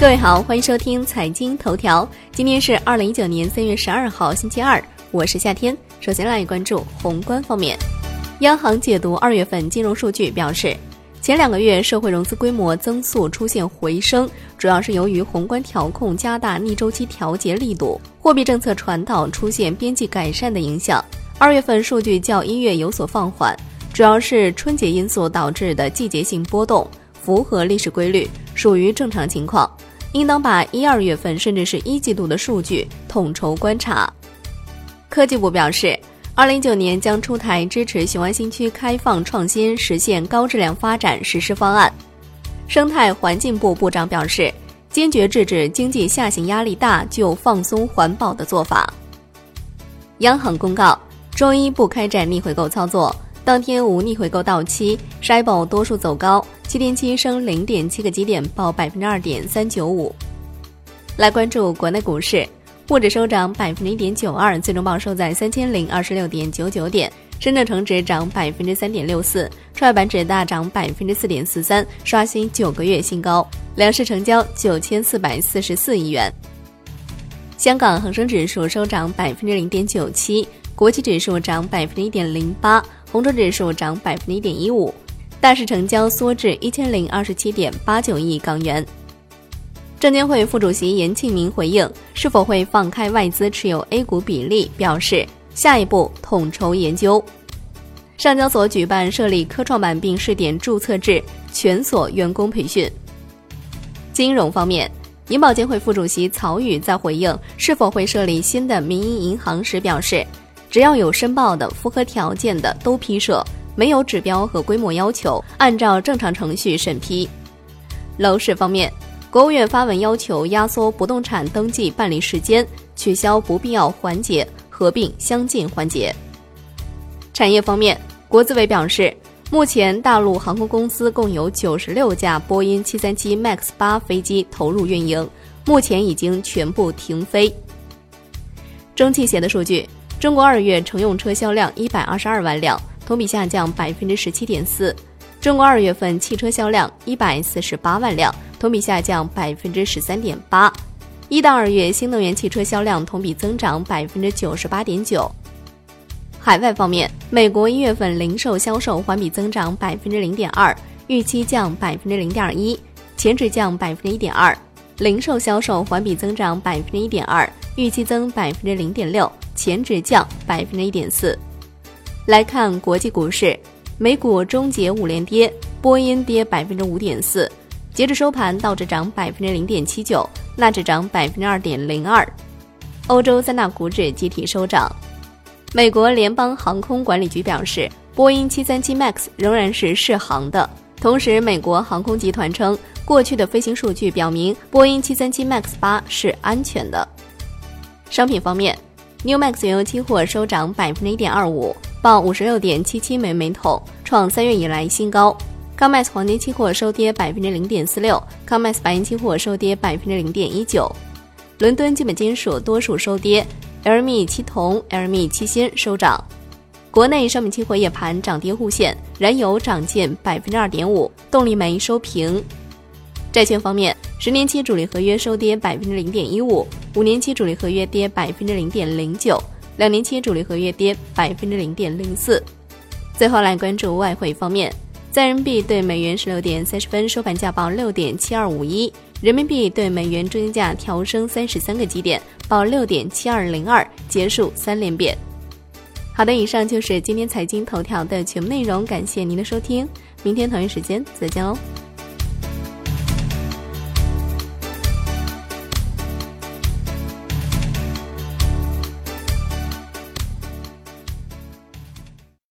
各位好，欢迎收听财经头条。今天是二零一九年三月十二号，星期二，我是夏天。首先来关注宏观方面，央行解读二月份金融数据表示，前两个月社会融资规模增速出现回升，主要是由于宏观调控加大逆周期调节力度，货币政策传导出现边际改善的影响。二月份数据较一月有所放缓，主要是春节因素导致的季节性波动，符合历史规律，属于正常情况。应当把一二月份甚至是一季度的数据统筹观察。科技部表示，二零一九年将出台支持雄安新区开放创新、实现高质量发展实施方案。生态环境部部长表示，坚决制止经济下行压力大就放松环保的做法。央行公告，周一不开展逆回购操作，当天无逆回购到期，SHIBO 多数走高。七天期升零点七个基点，报百分之二点三九五。来关注国内股市，沪指收涨百分之一点九二，最终报收在三千零二十六点九九点。深圳成指涨百分之三点六四，创业板指大涨百分之四点四三，刷新九个月新高。两市成交九千四百四十四亿元。香港恒生指数收涨百分之零点九七，国企指数涨百分之一点零八，红筹指数涨百分之一点一五。大市成交缩至一千零二十七点八九亿港元。证监会副主席严庆明回应是否会放开外资持有 A 股比例，表示下一步统筹研究。上交所举办设立科创板并试点注册制全所员工培训。金融方面，银保监会副主席曹宇在回应是否会设立新的民营银行时表示，只要有申报的、符合条件的都批设。没有指标和规模要求，按照正常程序审批。楼市方面，国务院发文要求压缩不动产登记办理时间，取消不必要环节，合并相近环节。产业方面，国资委表示，目前大陆航空公司共有九十六架波音七三七 MAX 八飞机投入运营，目前已经全部停飞。中汽协的数据，中国二月乘用车销量一百二十二万辆。同比下降百分之十七点四，中国二月份汽车销量一百四十八万辆，同比下降百分之十三点八。一到二月新能源汽车销量同比增长百分之九十八点九。海外方面，美国一月份零售销售环比增长百分之零点二，预期降百分之零点一，前值降百分之一点二。零售销售环比增长百分之一点二，预期增百分之零点六，前值降百分之一点四。来看国际股市，美股终结五连跌，波音跌百分之五点四。截至收盘，道指涨百分之零点七九，纳指涨百分之二点零二。欧洲三大股指集体收涨。美国联邦航空管理局表示，波音七三七 MAX 仍然是适航的。同时，美国航空集团称，过去的飞行数据表明，波音七三七 MAX 八是安全的。商品方面，New Max 原油期货收涨百分之一点二五。报五十六点七七美每桶，创三月以来新高。COMEX 黄金期货收跌百分之零点四六，COMEX 白银期货收跌百分之零点一九。伦敦基本金属多数收跌，LME 期铜、LME 期锌收涨。国内商品期货夜盘涨跌互现，燃油涨近百分之二点五，动力煤收平。债券方面，十年期主力合约收跌百分之零点一五，五年期主力合约跌百分之零点零九。两年期主力合约跌百分之零点零四。最后来关注外汇方面，在人民币对美元十六点三十分收盘价报六点七二五一，人民币对美元中间价调升三十三个基点，报六点七二零二，结束三连贬。好的，以上就是今天财经头条的全部内容，感谢您的收听，明天同一时间再见喽。